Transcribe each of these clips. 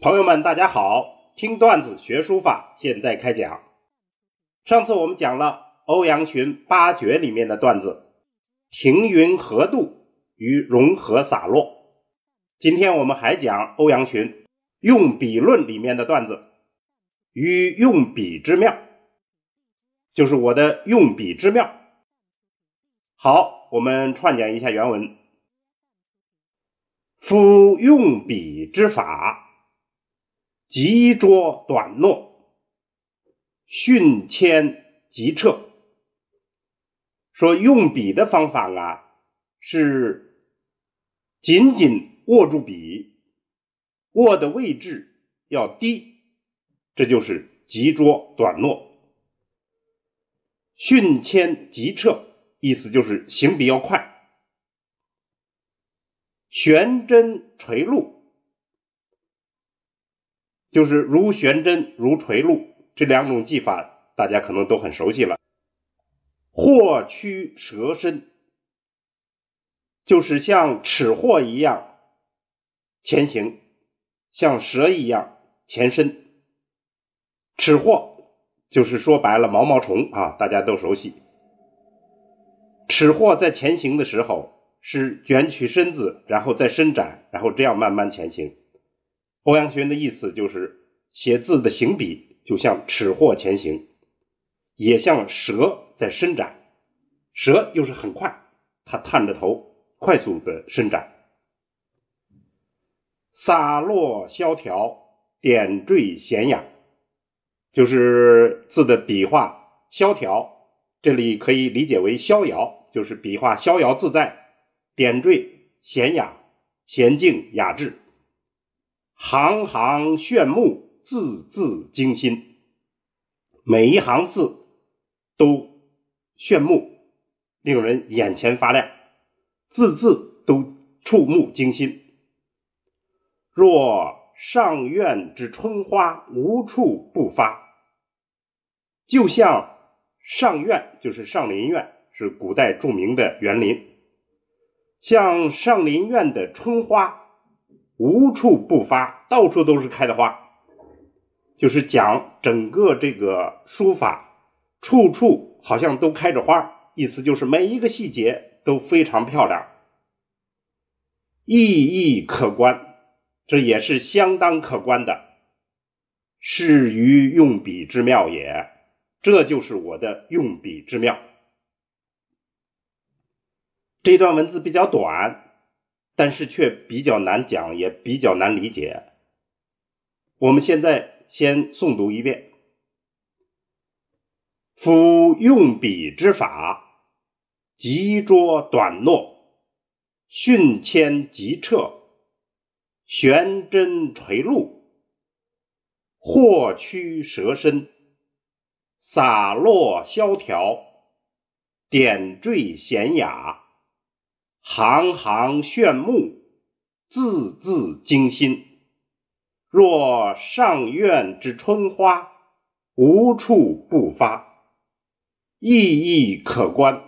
朋友们，大家好！听段子学书法，现在开讲。上次我们讲了欧阳询八绝里面的段子“停云何渡”与“融合洒落”。今天我们还讲欧阳询用笔论里面的段子“与用笔之妙”，就是我的用笔之妙。好，我们串讲一下原文：“夫用笔之法。”急拙短诺，训谦急撤。说用笔的方法啊，是紧紧握住笔，握的位置要低，这就是急拙短诺。训谦急撤，意思就是行笔要快。悬针垂露。就是如悬针、如垂露这两种技法，大家可能都很熟悉了。货曲蛇身，就是像尺货一样前行，像蛇一样前伸。尺货就是说白了毛毛虫啊，大家都熟悉。尺货在前行的时候是卷曲身子，然后再伸展，然后这样慢慢前行。欧阳询的意思就是写字的行笔就像尺货前行，也像蛇在伸展。蛇又是很快，它探着头快速的伸展。洒落萧条，点缀娴雅，就是字的笔画萧条，这里可以理解为逍遥，就是笔画逍遥自在；点缀娴雅，娴静雅致。行行炫目，字字惊心。每一行字都炫目，令人眼前发亮，字字都触目惊心。若上苑之春花，无处不发，就像上苑，就是上林苑，是古代著名的园林，像上林苑的春花。无处不发，到处都是开的花，就是讲整个这个书法，处处好像都开着花，意思就是每一个细节都非常漂亮，意义可观，这也是相当可观的，是于用笔之妙也。这就是我的用笔之妙。这段文字比较短。但是却比较难讲，也比较难理解。我们现在先诵读一遍：夫用笔之法，急拙短诺，训谦急撤，悬针垂露，或屈蛇身，洒落萧条，点缀娴雅。行行炫目，字字惊心。若上苑之春花，无处不发，意义可观，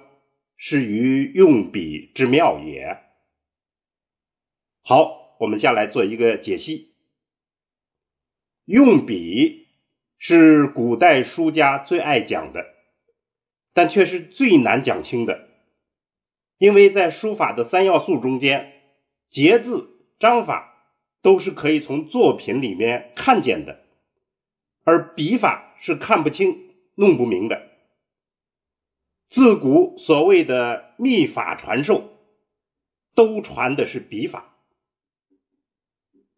是于用笔之妙也。好，我们下来做一个解析。用笔是古代书家最爱讲的，但却是最难讲清的。因为在书法的三要素中间，节字、章法都是可以从作品里面看见的，而笔法是看不清、弄不明的。自古所谓的秘法传授，都传的是笔法。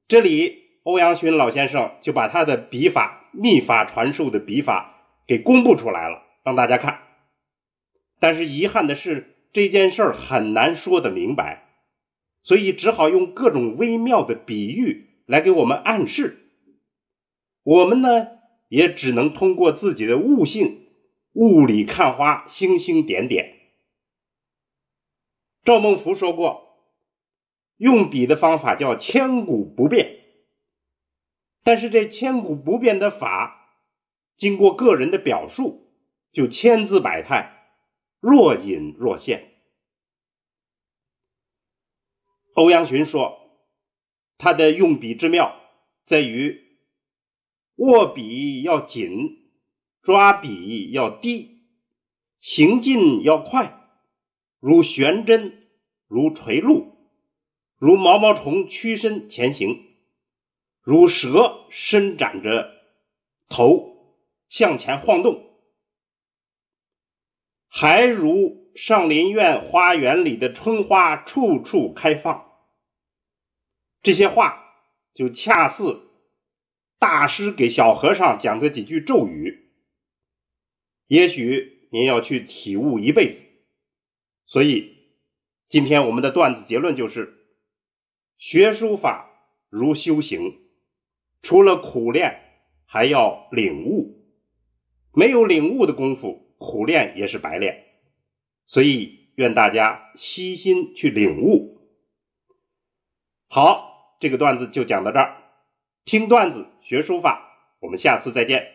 这里欧阳询老先生就把他的笔法、秘法传授的笔法给公布出来了，让大家看。但是遗憾的是。这件事儿很难说得明白，所以只好用各种微妙的比喻来给我们暗示。我们呢，也只能通过自己的悟性，雾里看花，星星点点。赵孟頫说过，用笔的方法叫千古不变，但是这千古不变的法，经过个人的表述，就千姿百态。若隐若现。欧阳询说，他的用笔之妙在于握笔要紧，抓笔要低，行进要快，如悬针，如垂露，如毛毛虫屈身前行，如蛇伸展着头向前晃动，还如上林苑花园里的春花处处开放。这些话就恰似大师给小和尚讲的几句咒语，也许您要去体悟一辈子。所以，今天我们的段子结论就是：学书法如修行，除了苦练，还要领悟。没有领悟的功夫，苦练也是白练。所以，愿大家悉心去领悟。好。这个段子就讲到这儿，听段子学书法，我们下次再见。